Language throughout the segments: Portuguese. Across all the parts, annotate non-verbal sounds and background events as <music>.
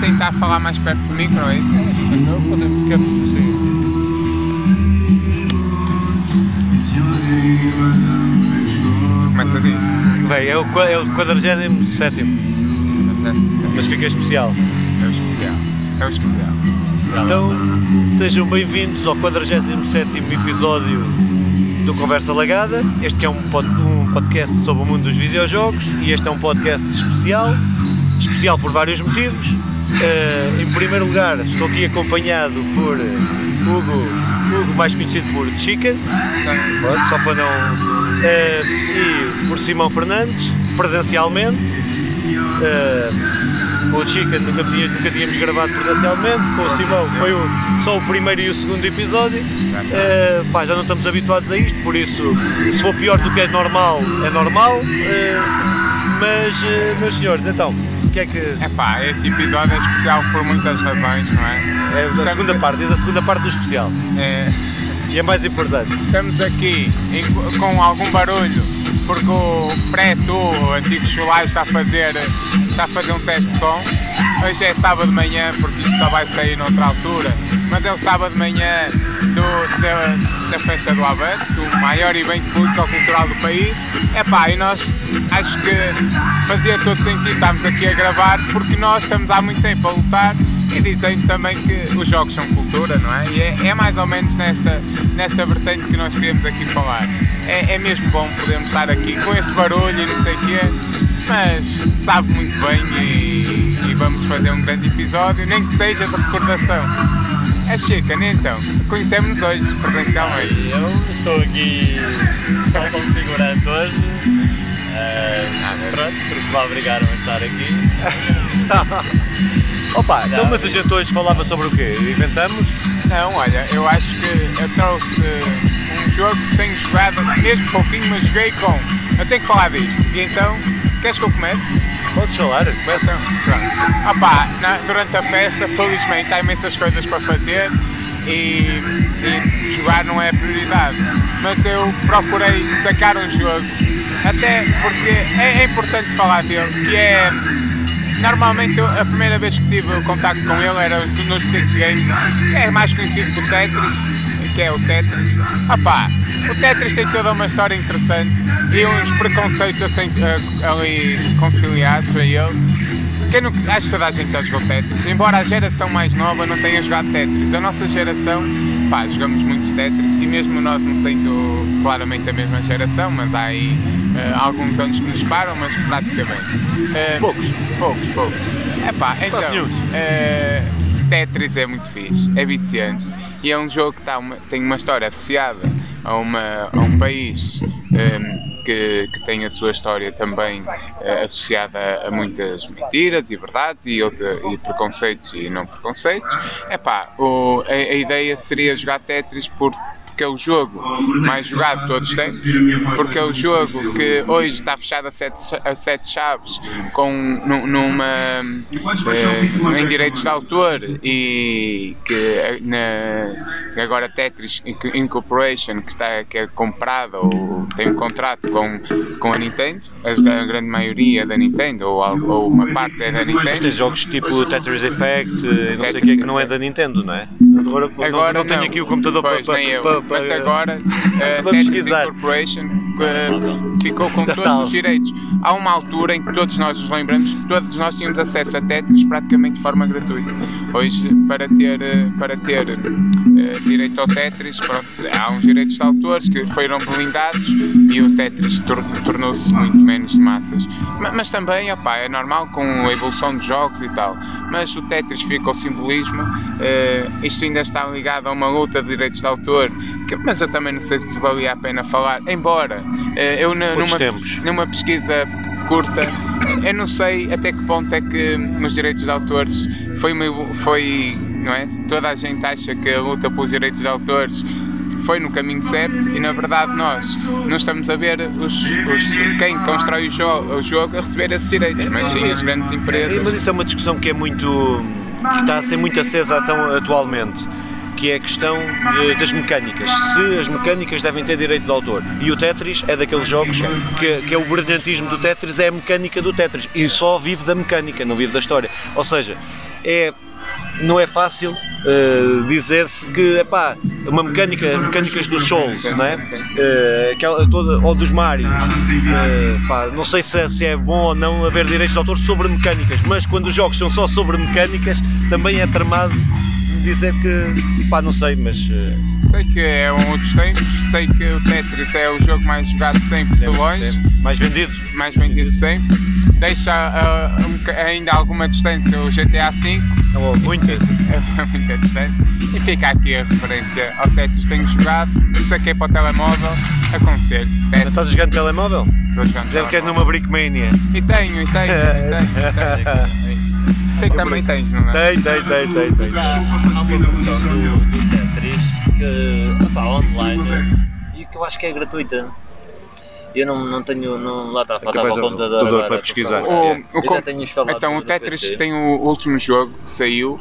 tentar falar mais perto do micro, é isso? Então podemos sim. Começa disso. Bem, é o, qua- é o 47 mas fica especial. É o especial. É o especial. Então, sejam bem-vindos ao 47 episódio do Conversa Lagada. Este que é um, pod- um podcast sobre o mundo dos videojogos e este é um podcast especial, especial por vários motivos. Eh, em primeiro lugar, estou aqui acompanhado por Hugo, Hugo mais conhecido por Chica, só para não. eh, e por Simão Fernandes, presencialmente. Eh, com o Chica nunca, tinha- nunca tínhamos gravado presencialmente, com o Simão foi o- só o primeiro e o segundo episódio. Eh, pá, já não estamos habituados a isto, por isso, se for pior do que é normal, é normal. Eh, mas, eh, meus senhores, então, o que é que. É pá, esse episódio é especial por muitas razões, não é? É a segunda parte, diz a segunda parte do especial. É, E é mais importante. estamos aqui em- com algum barulho porque o Preto, o antigo chulai, está a fazer, está a fazer um teste de som. Hoje é sábado de manhã, porque isto só vai sair noutra altura, mas é o sábado de manhã do- da, da festa do Avante, o maior evento público-cultural do país. É pá, e nós acho que fazia todo sentido estarmos aqui a gravar, porque nós estamos há muito tempo a lutar e dizendo também que os jogos são cultura, não é? E é, é mais ou menos nesta, nesta vertente que nós queremos aqui falar. É, é mesmo bom podermos estar aqui com este barulho e não sei o quê, mas sabe muito bem e, e vamos fazer um grande episódio, nem que seja de recordação. É Chica, nem então. Conhecemos hoje, presencialmente. Eu estou aqui só como figurante hoje. eh, pronto, porque me obrigaram a estar aqui. <laughs> Opa, então, mas a gente hoje falava sobre o quê? Inventamos? Não, olha, eu acho que eu trouxe um jogo que tenho jogado mesmo pouquinho, mas joguei com. Eu tenho que falar disto. E então, queres que eu comece? Podes falar? Começa. Pronto. Opa, na- durante a festa, felizmente, há imensas coisas para fazer e, e jogar não é prioridade. Mas eu procurei sacar um jogo, até porque é, é importante falar dele, que é. Normalmente a primeira vez que tive o contacto com ele era nos Six Games, que é mais conhecido por Tetris, que é o Tetris. O Tetris tem toda uma história interessante e uns preconceitos assim, ali conciliados a ele. Quem não, acho que toda a gente já jogou Tetris, embora a geração mais nova não tenha jogado Tetris. A nossa geração, pá, jogamos muito Tetris e mesmo nós não sendo claramente a mesma geração, mas há aí eh, alguns anos que nos param, mas praticamente. Eh, Poucos. Poucos, poucos. É pá, então. eh, Tetris é muito fixe, é viciante e é um jogo que tá uma- tem uma história associada a, uma, a um país ehm, que, que tem a sua história também eh, associada a, muitas mentiras e verdades e, outra, e preconceitos e não preconceitos. É pá, a, a ideia seria jogar Tetris por porque é o jogo mais jogado todos os tempos, porque é o jogo que hoje está fechado a sete, a sete chaves com, nu- numa, eh, em direitos de autor e que eh, na, agora Tetris Inc- Incorporation que, está, que é comprada ou tem um contrato com, com a Nintendo, a, a grande maioria da Nintendo ou, ou uma parte é da Mas tem Nintendo. jogos tipo Tetris Effect, não sei o que é que não é da Nintendo, não é? Agora, não- Agora não, tenho aqui o computador pois, para, nem eu. para, para, Mas agora a Vamos Tetris pesquisar. Incorporation eh, ficou com Já todos os direitos. Há uma altura em que todos nós nos lembramos que todos nós tínhamos acesso a Tetris praticamente de forma gratuita. Hoje, para ter, eh, para ter eh, direito ao Tetris, pronto, há uns direitos de autores que foram blindados e o Tetris tor- tornou-se muito menos de massas. Ma- Mas, também, opá, é normal com a evolução de jogos e tal. Mas o Tetris fica o simbolismo. eh, isto ainda está ligado a uma luta de direitos de autor, que- mas eu também não sei se valia a pena falar. Embora eh, eu numa, numa pesquisa curta, eu não sei até que ponto é que nos direitos de autores foi, uma foi não é? Toda a gente acha que a luta pelos direitos de autores foi no caminho certo e na verdade nós não estamos a ver os, os- quem constrói o, o jogo a receber esses direitos, mas sim as grandes empresas. Mas isso é uma discussão que é muito. Que está a ser muito acesa atualmente. Que é a questão eh, das mecânicas, se as mecânicas devem ter direito de autor. E o Tetris é daqueles jogos que, que é o brilhantismo do Tetris, é a mecânica do Tetris, e só vive da mecânica, não vive da história. Ou seja, é não é fácil uh, dizer-se que epá, uma mecânica, mecânicas dos Souls, não é? Uh, toda, ou dos Mario, uh, pá, não sei se é, se é, bom ou não haver direitos de autor sobre mecânicas, mas quando os jogos são só sobre mecânicas, também é tramado dizer que, pá, não sei, mas. Sei que é um outros tempos, sei que o Tetris é o jogo mais jogado sempre de longe. Mais vendido. Mais vendido sempre. Deixa um, ainda alguma distância o GTA V Oh, muita. <laughs> É muita distância. E fica aqui a referência ao Tetris que tenho jogado. Saquei para o telemóvel, aconselho. Tetris. Estás jogando telemóvel? Estou jogando Já queres numa Brickmania? E tenho, e tenho, e tenho. E tenho. <laughs> Sei que também tens, não é? Tem, tem, tem, tem. tem. Há uma versão do, do Tetris que, opa, online e que eu acho que é gratuita. Eu não, não tenho, não, lá está, faltava o computador agora. para pesquisar. O, o, eu já tenho instalado então o Tetris tem o último jogo que saiu.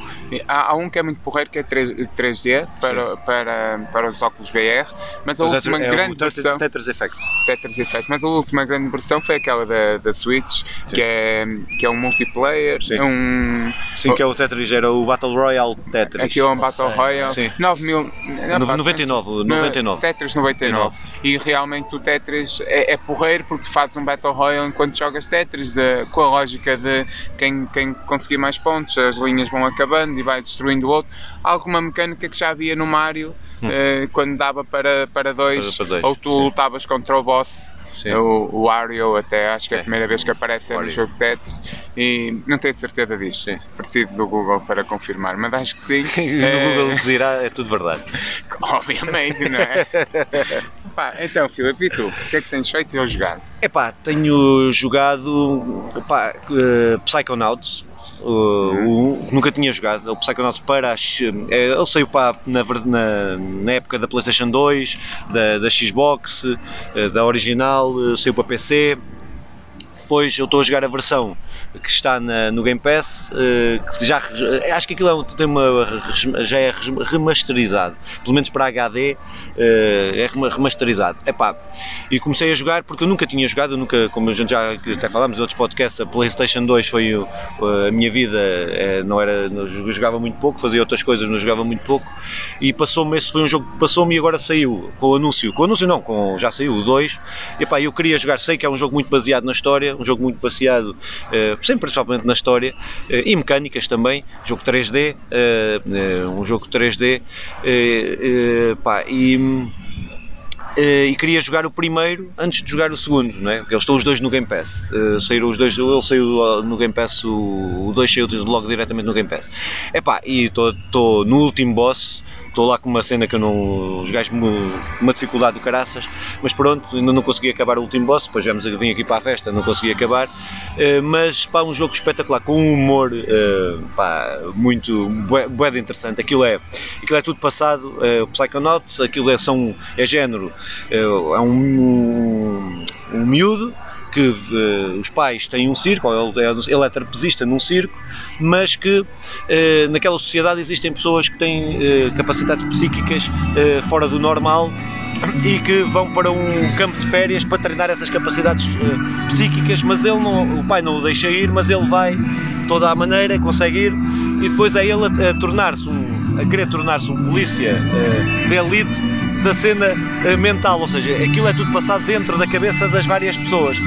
Há, há um que é muito porreiro que é 3, d para, para, para os óculos VR, mas a o última é grande o versão. Tetris Effect. Tetris Effect, mas a última grande versão foi aquela da, da Switch, que é, que é um multiplayer. Sim. Um, Sim, que é o Tetris, era o Battle Royale Tetris. Aqui é um Battle Royale. Sim. 9 mil. Não, 99, 99. Tetris 99. 99. E realmente o Tetris é, é porreiro porque fazes um Battle Royale enquanto jogas Tetris, de, com a lógica de quem, quem conseguir mais pontos, as linhas vão acabando e vai destruindo o outro. Alguma mecânica que já havia no Mario, hum. eh, quando dava para, para, dois, para, dois, ou tu sim. lutavas contra o boss. Sim. O, o Wario até acho que é a primeira vez que aparece no jogo Tetris e não tenho certeza disto. Sim. Preciso do Google para confirmar, mas acho que sim. <laughs> no é... Google dirá é tudo verdade. <laughs> Obviamente, não é? <laughs> Então, Filipe, e tu? O que é que tens feito ou jogado? Epá, tenho jogado epá, uh, Psychonauts, Uh, o, nunca tinha jogado, o Psychonauts para as, é, ele saiu para, na, na, na, época da Playstation 2, da, da Xbox, uh, da original, saiu para PC, depois eu estou a jogar a versão que está na, no Game Pass, uh, que já, acho que aquilo é, tem uma, já é remasterizado, pelo menos para HD uh, é remasterizado. Epá, e comecei a jogar porque eu nunca tinha jogado, nunca, como a gente já até falámos em outros podcasts, a Playstation 2 foi a minha vida, não era, eu jogava muito pouco, fazia outras coisas, não jogava muito pouco, e passou-me, esse foi um jogo que passou-me e agora saiu com o anúncio, com o anúncio não, com, já saiu o 2, epá, eu queria jogar, sei que é um jogo muito baseado na história, um jogo muito baseado sempre principalmente na história eh, e mecânicas também, jogo 3D, eh, eh, um jogo 3D, pá, e e queria jogar o primeiro antes de jogar o segundo, não é? Porque eles estão os dois no Game Pass. Uh, saíram os dois, ele saiu no Game Pass, o 2 saiu logo diretamente no Game Pass. Epá, e estou no último boss, estou lá com uma cena que eu não. os gajos uma dificuldade do caraças, mas pronto, ainda não consegui acabar o último boss, depois viemos, vim aqui para a festa, não consegui acabar, uh, mas pá, um jogo espetacular, com um humor uh, pá, muito de interessante. Aquilo é, aquilo é tudo passado, uh, Psychonauts, aquilo é, são, é género, é um, um, um miúdo que uh, os pais têm um circo, ele, é, ele é trapezista num circo, mas que uh, naquela sociedade existem pessoas que têm uh, capacidades psíquicas fora do normal e que vão para um campo de férias para treinar essas capacidades psíquicas, mas ele não, o pai não o deixa ir, mas ele vai toda a maneira, consegue ir e depois é ele a, a tornar-se um, a querer tornar-se um polícia de elite da cena uh, mental, ou seja, aquilo é tudo passado dentro da cabeça das várias pessoas.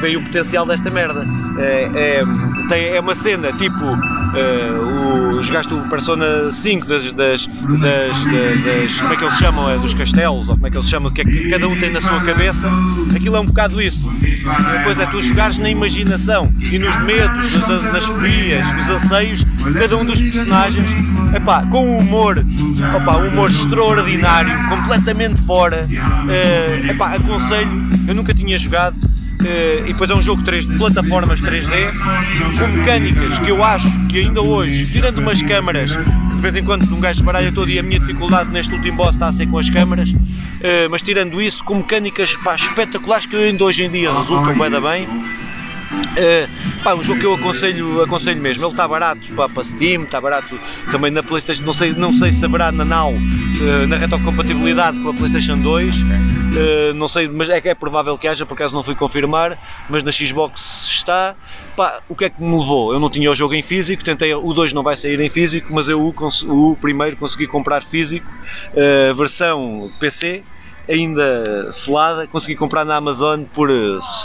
Vem o potencial desta merda. É, é, tem, é uma cena tipo. Uh, o, jogaste o Persona 5 das, das, das, das, Como é que eles chamam? É, dos castelos, ou como é que eles chamam? Que, é que cada um tem na sua cabeça. Aquilo é um bocado isso. Depois é tu jogares na imaginação e nos medos, nos, nas fobias, nos anseios cada um dos personagens epá, com um humor, opa, um humor extraordinário, completamente fora. Uh, epá, aconselho, eu nunca tinha jogado. Uh, e depois é um jogo 3 de plataformas 3D com mecânicas que eu acho que ainda hoje, tirando umas câmaras de vez em quando um gajo baralha todo e a minha dificuldade neste último boss está a ser com as câmaras, uh, mas tirando isso, com mecânicas pá, espetaculares que ainda hoje em dia resultam bem, bem Uh, pá, um jogo que eu aconselho, aconselho mesmo, ele está barato para, para Steam, está barato também na Playstation, não sei, não sei se haverá na Now, uh, na retrocompatibilidade com a Playstation 2, uh, não sei, mas é é provável que haja, por acaso não fui confirmar, mas na Xbox está. Pá, o que é que me levou? Eu não tinha o jogo em físico, tentei, o 2 não vai sair em físico, mas eu o, o primeiro consegui comprar físico, versão PC, ainda selada, consegui comprar na Amazon por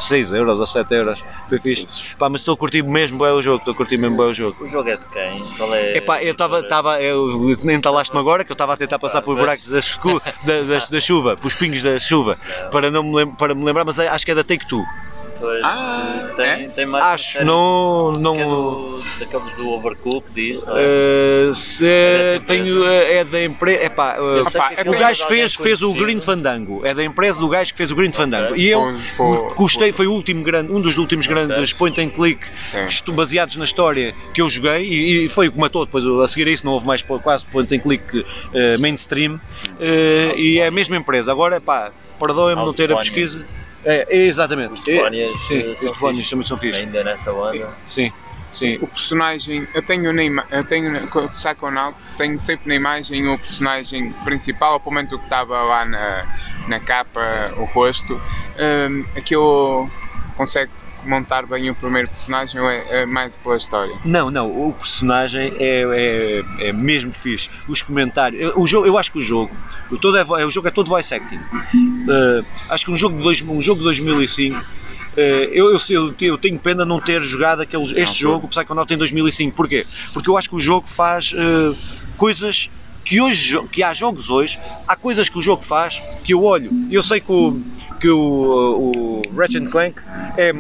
6 eh, euros ou 7 euros. Foi fixe. Pá, mas estou a curtir mesmo bem o jogo, estou a curtir mesmo bem o jogo. O jogo é de quem? Qual é? Epá, eu estava, estava, eu entalaste-me agora que eu estava a tentar passar por buracos <laughs> da, da, da, da chuva, pelos pingos da chuva, para, não me, para me lembrar, mas acho que é da Take Two. Pois, ah, tem, é? tem mais Acho, não. não... É do, daqueles do Overcook, diz, não é? Uh, se, é tenho, é da empresa. Epá, uh, o gajo fez, fez o Green Fandango, é da empresa do gajo que fez o Green Fandango. Okay. E eu pô, gostei, foi o último grande, um dos últimos okay. grandes point and click Sim. baseados na história que eu joguei e, e foi o que matou. Depois a seguir a isso não houve mais quase point and click uh, mainstream. Uh, e é a mesma empresa. Agora, pá, perdoem-me não ter a pesquisa. É, exatamente. Os Tefónias é, sim, os Tefónias também são fixos. Ainda nessa onda. Sim. Sim. O personagem, eu tenho na eu tenho com o Psychonauts, tenho sempre na imagem o personagem principal, ou pelo menos o que estava lá na, na capa, o rosto. Um, aquilo consegue montar bem o primeiro personagem ou é, é, mais pela história? Não, não, o personagem é, é, é mesmo fixe. Os comentários, o jogo, eu acho que o jogo, o, todo é, o jogo é todo voice acting. Uh, acho que um jogo de, dois, um jogo de 2005 uh, eh, eu, eu, eu, tenho pena não ter jogado aquele, este não, jogo, o Psychonauts em 2005. Porquê? Porque eu acho que o jogo faz uh, coisas que hoje que há jogos hoje, há coisas que o jogo faz que eu olho. Eu sei que o, que o, o Ratchet Clank é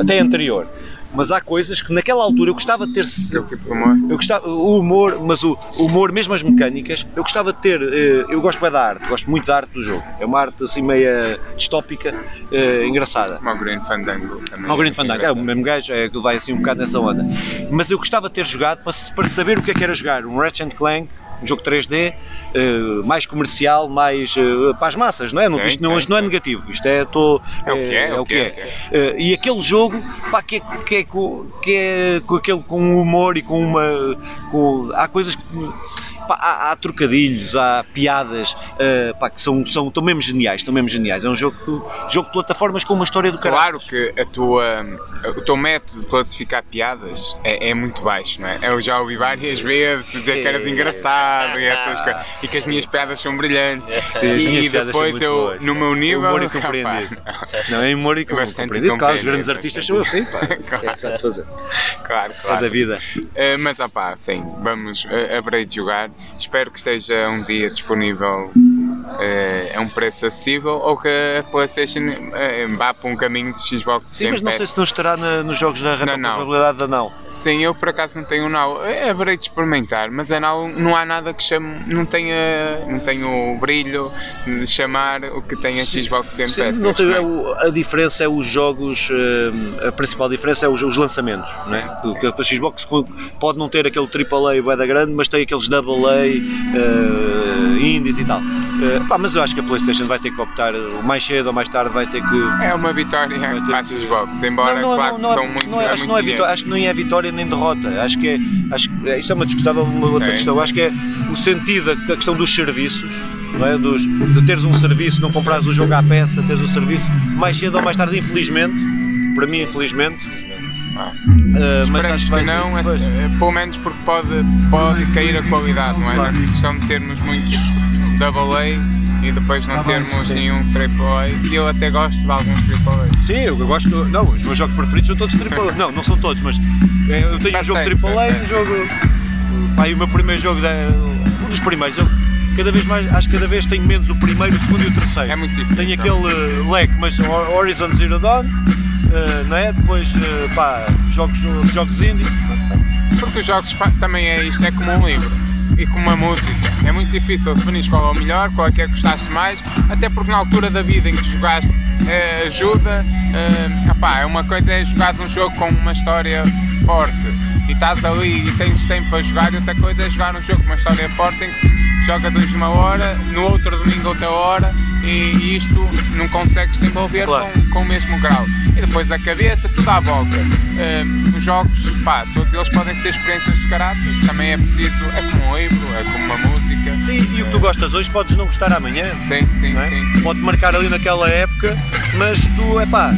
até anterior. Mas há coisas que naquela altura eu gostava de ter. Eu, tipo humor. eu gostava, o humor, mas o, o, humor, mesmo as mecânicas, eu gostava de ter. Eh, eu gosto bem da arte, gosto muito da arte do jogo. É uma arte assim meia distópica, uh, engraçada. Como o Green Fandango também. O Green Fandango, é o mesmo gajo, é que vai assim um bocado nessa onda. Mas eu gostava de ter jogado para, para saber o que é que era jogar um Ratchet Clank um jogo 3D uh, eh, mais comercial, mais uh, para as massas, não é? Não, isto, não, isto não é negativo, isto é, tô, é, o que é, é, é o que é. é. E aquele jogo, pá, que é, que é, que é com aquele com humor e com uma. Com, há coisas que pá, há, há, trocadilhos, há piadas uh, pá, que são, são tão mesmo geniais, tão mesmo geniais. É um jogo, jogo de plataformas com uma história do caralho. Claro que a tua, o teu método de classificar piadas é, é muito baixo, não é? Eu já ouvi várias vezes dizer que eras engraçado e, essas coisas, e que as minhas piadas são brilhantes. Sim, as minhas e depois eu, boas. no meu nível. Humor e compreendido. Não, é humor e compreendido. Claro, os grandes artistas são assim, pá. <laughs> claro. É que fazer. Claro, claro. É da vida. Uh, mas, opá, sim, vamos, uh, haverei de jogar. Espero que esteja um dia disponível uh, a um preço acessível ou que a PlayStation uh, vá para um caminho de Xbox Sim, mas não sei se não estará na, nos jogos da retrocompatibilidade da Now. Sim, eu por acaso não tenho Now. Haverei de experimentar, mas a Now não há nada que chame, não tenha, não tenha o brilho de chamar o que tem a Xbox Game Pass. Não tem, a, a diferença é os jogos, uh, a principal diferença é os, os lançamentos, sim, né? Porque a Xbox pode não ter aquele AAA bem da grande, mas tem aqueles AA uh, indies e tal. Uh, pá, mas eu acho que a PlayStation vai ter que optar, mais cedo ou mais tarde, vai ter que. É uma vitória para a Xbox, embora, não, não, claro, não, são muito. Não, acho, não é vitória, acho que não é vitória nem derrota. Acho que é. Acho, isto é uma discussão, uma outra Sim. questão. Acho que é o sentido, a questão dos serviços. Não é? Dos, de teres um serviço, não comprares o jogo à peça, teres um serviço mais cedo ou mais tarde, infelizmente, para mim, infelizmente, Uh, mas acho que, que não, é, é, pelo menos porque pode, pode cair a qualidade, não é? Claro. Na questão de termos muitos double A e depois não ah, termos sim. nenhum triple A, e eu até gosto de alguns triple A. Sim, eu gosto, não, os meus jogos preferidos são todos triple A, <laughs> não, não são todos, mas eh, eu tenho um jogo triple A e um jogo, pá, o meu primeiro jogo, um dos primeiros, eu, cada vez mais, acho que cada vez tenho menos o primeiro, o segundo e o terceiro. É muito difícil. Tenho aquele uh, leque, mas Horizon Zero Dawn, uh, não é? Depois, uh, pá, jogos, jogos indie. Porque os jogos também é isto, é como um livro e como uma música. É muito difícil definir qual é o melhor, qual é que é que gostaste mais, até porque na altura da vida em que jogaste eh, ajuda. Eh, opá, é uma coisa é jogar um jogo com uma história forte e estás ali e tens tempo para jogar e outra coisa é jogar um jogo com uma história forte em que joga dois uma hora, no outro domingo outra hora e, e isto não consegues te envolver Claro. com, com o mesmo grau. E depois a cabeça, tudo à volta. Hum, os jogos, pá, todos eles podem ser experiências de caráter, também é preciso, é como um livro, é como uma música. Sim, e o que tu gostas hoje podes não gostar amanhã. Sim, sim, é? sim. Pode marcar ali naquela época, mas tu, é pá,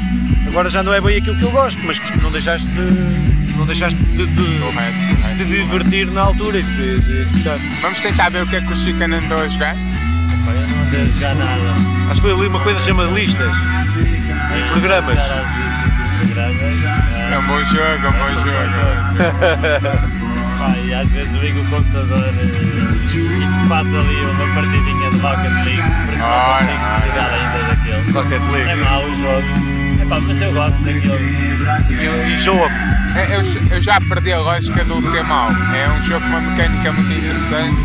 agora já não é bem aquilo que eu gosto, mas não deixaste de. não deixaste de, de, Correto, correto. de divertir na altura e de, de, de. Vamos tentar ver o que é que o Chica andou a jogar. Pá, eu não andei a jogar nada. Acho que foi ali uma coisa chamada listas. Nem programas. jogar às listas dos programas. É um bom jogo, é um bom jogo. <laughs> Pá, e às vezes ligo o computador eh, e faço ali uma partidinha de Rocket League porque não consigo ligar ainda daquele. Rocket É League. mau o jogo. É pá, mas eu gosto daquilo. E enjoa-me. É, Eu, eu já perdi a lógica do ser mau. É um jogo com uma mecânica muito interessante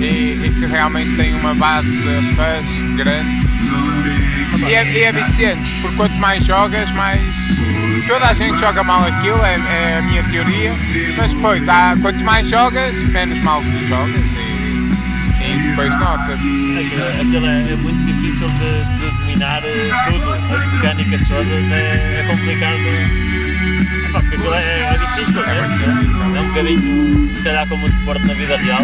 e, e que realmente tem uma base de fãs grande. E é, e é viciante, porque quanto mais jogas, mais. Toda a gente joga mal aquilo, é, é a minha teoria, mas depois, há, quanto mais jogas, menos mal tu jogas e, e depois nota Aquilo, aquilo é, é muito difícil de, de dominar eh, tudo. As mecânicas todas é, é complicado. É porque aquilo é, é difícil, É né? É um bocadinho, se calhar, como o desporto na vida real.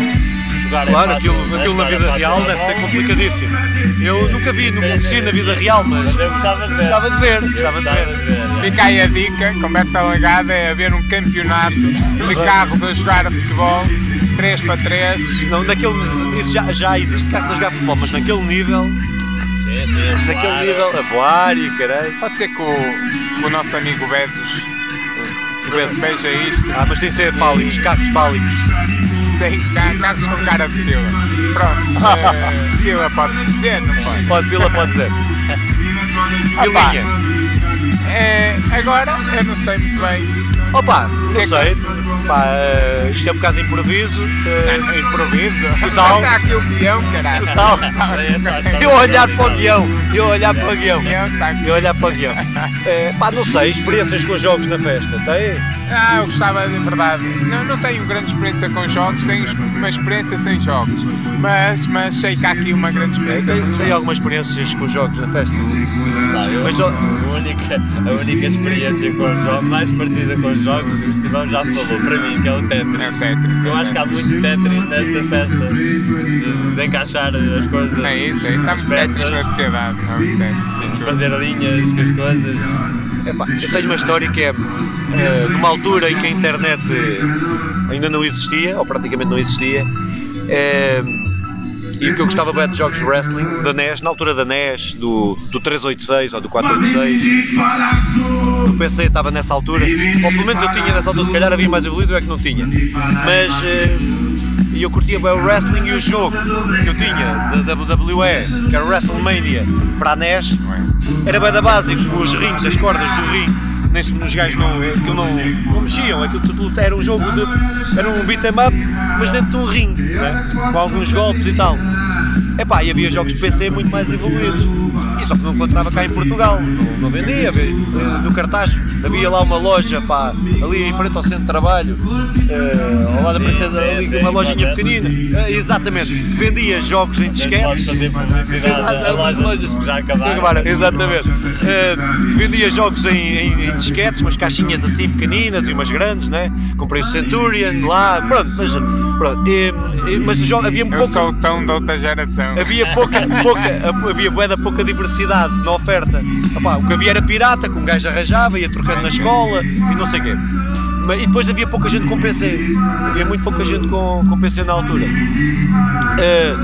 Jogar Claro, é fácil, aquilo, aquilo na é vida real é deve ser complicadíssimo. Eu nunca vi, nunca assisti na vida real, mas gostava de ver. gostava de ver, gostava de ver. é. Fica aí a dica, conversa alagada, é haver um campeonato de carros a jogar a futebol, 3 para 3. Não, naquele, isso já, já existe carros a jogar futebol, mas naquele nível, Sim, sim, naquele claro. nível, a voar e caralho. Pode ser que o, que o nosso amigo Bezos O Bezos. veja isto. Ah, mas tem que ser fálicos, carros fálicos. Tem ca- carros com cara de fila. Pronto, <laughs> eh, fila pode dizer, não pode? Pode, Vila pode dizer. <laughs> Vilinha. Eh, agora, eu não sei muito bem. Opa, Que não é que- sei. Pá, eh, isto é um bocado de improviso. É <laughs> improviso. Total. Está aqui o guião, caralho. Total. Eu a olhar para o guião, eu olhar para o guião. Eu olhar para o guião. Eh, pá, não sei, experiências com jogos na festa, tem? Ah, eu gostava de verdade. Não, não tenho grande experiência com jogos, tenho uma experiência sem jogos. Mas, mas sei que há aqui uma grande experiência. Tem, jogos. algumas experiências com jogos na festa? Pá, eu- Mas, a, única, a única experiência com os jogos, mais parecida com os jogos, o Estevão já falou para mim, que é o É Tetris. o Tetris. Eu acho que há muito Tetris nesta festa, de, de encaixar as coisas. É isso, é isso. Muito Tetris na sociedade. Fazer linhas com as coisas. Epá, eu tenho uma história que é eh, numa altura em que a internet eh, ainda não existia, ou praticamente não existia, eh, e o que eu gostava bem de jogos de wrestling, da NES, na altura da NES, do, do 386 ou do 486, o PC estava nessa altura, ou pelo menos eu tinha nessa altura, se calhar havia mais evoluído, eu é que não tinha, mas eh, e eu curtia bem o wrestling e o jogo que eu tinha da WWE, que era WrestleMania, para a NES, era bem da básico, os rings, as cordas do ringue, nem se os gajos não, aquilo não, não mexiam, aquilo era um jogo de. era um beat 'em up, mas dentro de um ringue, né? com alguns golpes e tal. Epá, e havia jogos de PC muito mais evoluídos. Só que não encontrava cá em Portugal, não, não vendia. eh, No cartaz havia lá uma loja, pá, ali em frente ao centro de trabalho, eh, ao lado da Princesa, ali, uma lojinha pequenina. Eh, exatamente, vendia jogos em disquetes. fazer publicidade a lojas que já acabaram. Exatamente. Eh, vendia jogos em, em, em disquetes, umas caixinhas assim pequeninas e umas grandes, né? Comprei o Centurion lá, pronto, mas, pronto. E- e- mas havia um Eu pouco. sou tão da outra geração. Havia pouca, <laughs> pouca, havia bué da pouca diversidade na oferta. O que havia era pirata, que um gajo arranjava, ia trocando na escola e não sei o quê. Mas- E depois havia pouca gente com PC. Havia muito pouca gente com, com PC na altura. Eh,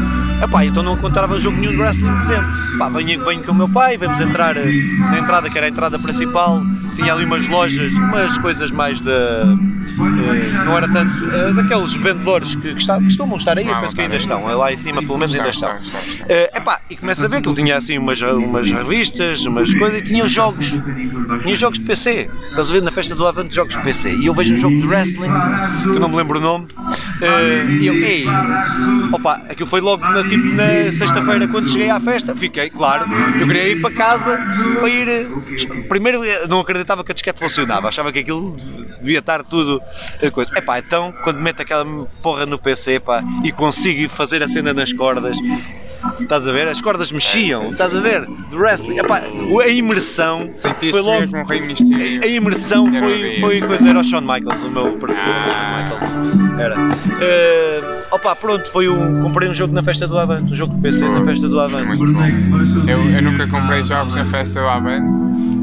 epá, então não encontrava jogo nenhum de wrestling decente. Pá, venho, venho com o meu pai, vamos entrar eh, na entrada, que era a entrada principal. Tinha ali umas lojas, umas coisas mais da. eh, não era tanto. eh, daqueles vendedores que, que, está- que costumam estar aí, eu Ah, penso que ainda estão. Lá em cima, pelo menos, ainda Estão. Eh, epá, e começa a ver que ele tinha assim umas, umas revistas, umas coisas e tinha jogos. Tinha jogos de PC. Estás a ver na festa do Avante jogos de PC. E eu vejo um jogo de wrestling, que eu não me lembro o nome, eh, e eu, ei, opa, aquilo foi logo na, tipo, na sexta-feira quando cheguei à festa. Fiquei, claro, eu queria ir para casa para ir. Primeiro, eh, não acreditava acreditava que a disquete funcionava, achava que aquilo devia estar tudo a coisa. Epá, então quando meto aquela porra no PC pá, e consigo fazer a cena nas cordas, estás a ver? As cordas mexiam, estás a ver? Do wrestling, epá, a imersão Sentiste foi logo. mesmo um rei. A imersão foi, foi coisa, era o Shawn Michaels, o meu preferido, Ah. Michaels. Era. Eh, opa, pronto, foi um, comprei um jogo na festa do Avante, um jogo de PC na festa do Avante. Muito bom. Eu, eu nunca comprei jogos na festa do Avante.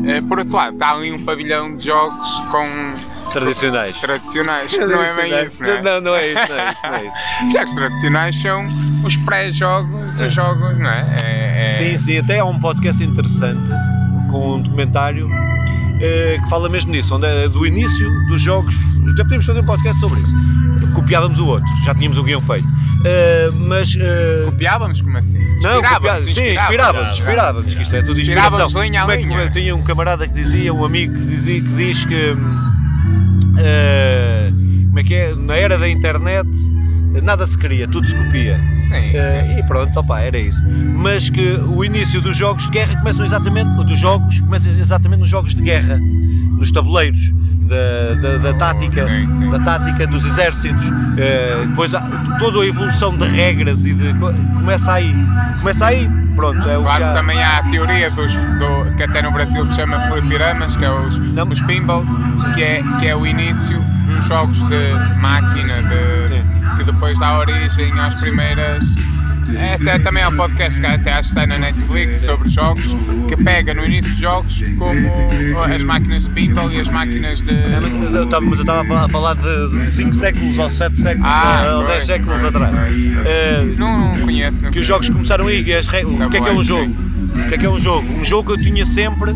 Eh, Por outro lado, está ali um pavilhão de jogos com Tradicionais. tradicionais, que não é bem isso, não é? Não, não é isso, não é isso, não é isso. <laughs> Jogos tradicionais são os pré-jogos jogos, não é? É- é- Sim, sim, até há um podcast interessante com um documentário eh, que fala mesmo disso, onde é do início dos jogos. Até podíamos fazer um podcast sobre isso. Copiávamos o outro, já tínhamos o guião feito. Eh, mas. eh, Copiávamos como assim? não, copiávamos, sim, inspirávamos, inspirávamos, que isto é tudo inspiração. linha Como é que- linha. Eu tinha um camarada que dizia, um amigo que, dizia, que diz que. eh, como é que é? Na era da internet nada se cria, tudo se copia. Sim, Eh, e pronto, opa, era isso. Mas que o início dos jogos de guerra começam exatamente, dos jogos, começa exatamente nos jogos de guerra, nos tabuleiros, da, da, da tática, da tática dos exércitos, eh, depois há toda a evolução de regras e de co- começa aí, começa aí, pronto, é Claro há. também há a teoria dos, do, que até no Brasil se chama fliperamas, que é os, Não. os pinballs, que é, que é o início dos jogos de máquina, de, depois dá origem às primeiras. É, até, também há um podcast que até acho que está na Netflix sobre jogos, que pega no início dos jogos como as máquinas de pinball e as máquinas de. Mas eu estava- mas eu estava a falar- de 5 séculos ou 7 séculos Ah, ou 10 pois, séculos pois, atrás. pois. Eh, Não conheço. Não que os jogos começaram aí, as re- o que é que é um jogo? O que é que é um jogo? Um jogo que eu tinha sempre,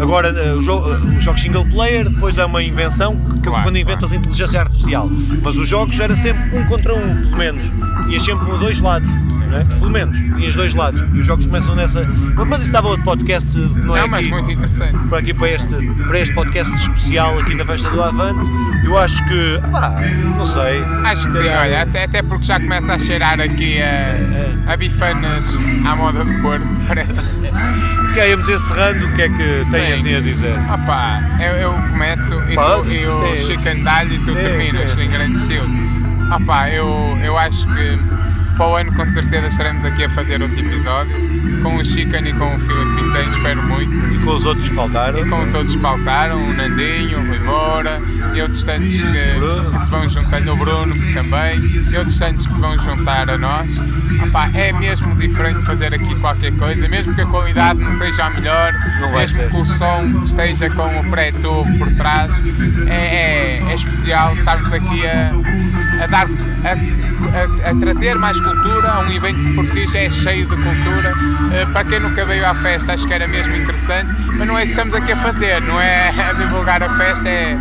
agora eh, o jogo- eh, os jogos single player, depois é uma invenção, que Claro, quando inventas a inteligência artificial. Mas os jogos era sempre um contra um, pelo menos. Ias sempre por dois lados. não é? Pelo menos, tinhas dois lados. E os jogos começam nessa. Mas isso estava outro podcast, não é Não, mas aqui muito interessante. para aqui para este, para este podcast especial aqui na festa do Avante. Eu acho que, pá, não sei. Acho que sim, olha, até, até porque já começa a cheirar aqui a, a bifanas à moda de Porto, <laughs> parece. Calhar íamos encerrando, o que é que tem Sim. assim a dizer? Opa, eu, eu começo e, tu, Pode. e o Sim. chicken dalho e tu Sim, terminas sim. em grande estilo. Opa, eu, eu acho que para o ano com certeza estaremos aqui a fazer outro episódio com o Chicken e com o Filipe Pinteiro, espero muito. E com os outros que faltaram. E com os outros que faltaram, o Nandinho, o Rui Moura e outros tantos que, se vão juntando, o Bruno também, e outros tantos que se vão juntar a nós. É mesmo diferente fazer aqui qualquer coisa, mesmo que a qualidade não seja a melhor, Não mesmo ser. que o som esteja com o pré-tubo por trás, é, é- é especial estarmos aqui a, a dar a, a- a trazer mais cultura a um evento que por si já é cheio de cultura. Eh, Para quem nunca veio à festa, acho que era mesmo interessante, mas não é isso que estamos aqui a fazer, não é <laughs> a divulgar a festa, é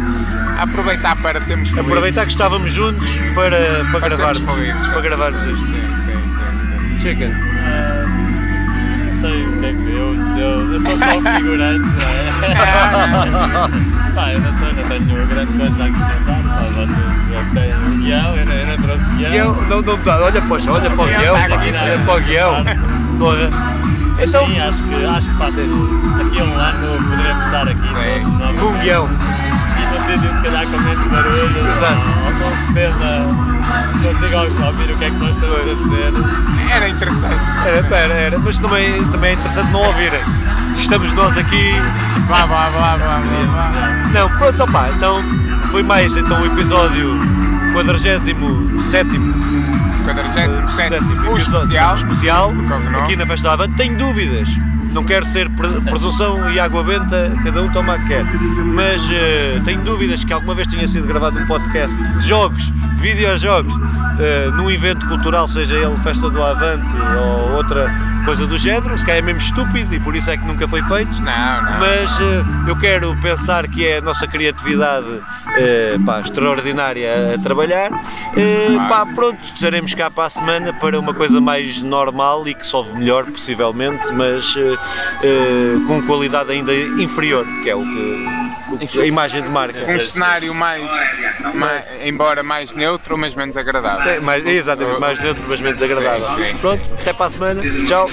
aproveitar para sermos felizes. Aproveitar que estávamos juntos para, para, Para gravar, sermos felizes. para gravarmos Sim, isto. sim, sim, Chicken. Ah, não sei o que é que eu, eu, eu sou só um <laughs> figurante, não é? <laughs> Pá, eu não sei, não tenho grande coisa a acrescentar. Pá, vocês têm um guião, eu não, eu não trouxe guião. Guião, não, não olha, poxa, olha para o Guião aqui, olha para o guião. Porra. Então, sim, acho que, acho que faço, daqui a um ano poderemos estar aqui Sim. todos um guião. E no sítio se calhar com menos barulho, Exato. ou, com sistema, se consigo ouvir o que é que nós estamos a dizer. Era interessante. Era, era, era, mas também, também é interessante não ouvirem. Estamos nós aqui. Blá blá blá blá blá blá. Não, pronto, opá, então foi mais então o episódio 47 47 o episódio especial. especial aqui na Festa da Avante. Tenho dúvidas, não quero ser pre- presunção e água benta, cada um toma a que quer, mas eh, tenho dúvidas que alguma vez tenha sido gravado um podcast de jogos, de videojogos, eh, num evento cultural, seja ele Festa do Avante ou outra coisa do género, se calhar é mesmo estúpido e por isso é que nunca foi feito. Não, não. Mas eh, eu quero pensar que é a nossa criatividade eh, pá, extraordinária a trabalhar. Eh, pá, pronto, estaremos cá para a semana para uma coisa mais normal e que sobe melhor, possivelmente, mas com qualidade ainda inferior, que é o que- a imagem de marca. um cenário mais, mais- embora mais neutro, mas menos agradável. É, mais, exatamente, mais dentro, mas menos agradável. Sim, sim. Pronto, até para a semana. Tchau.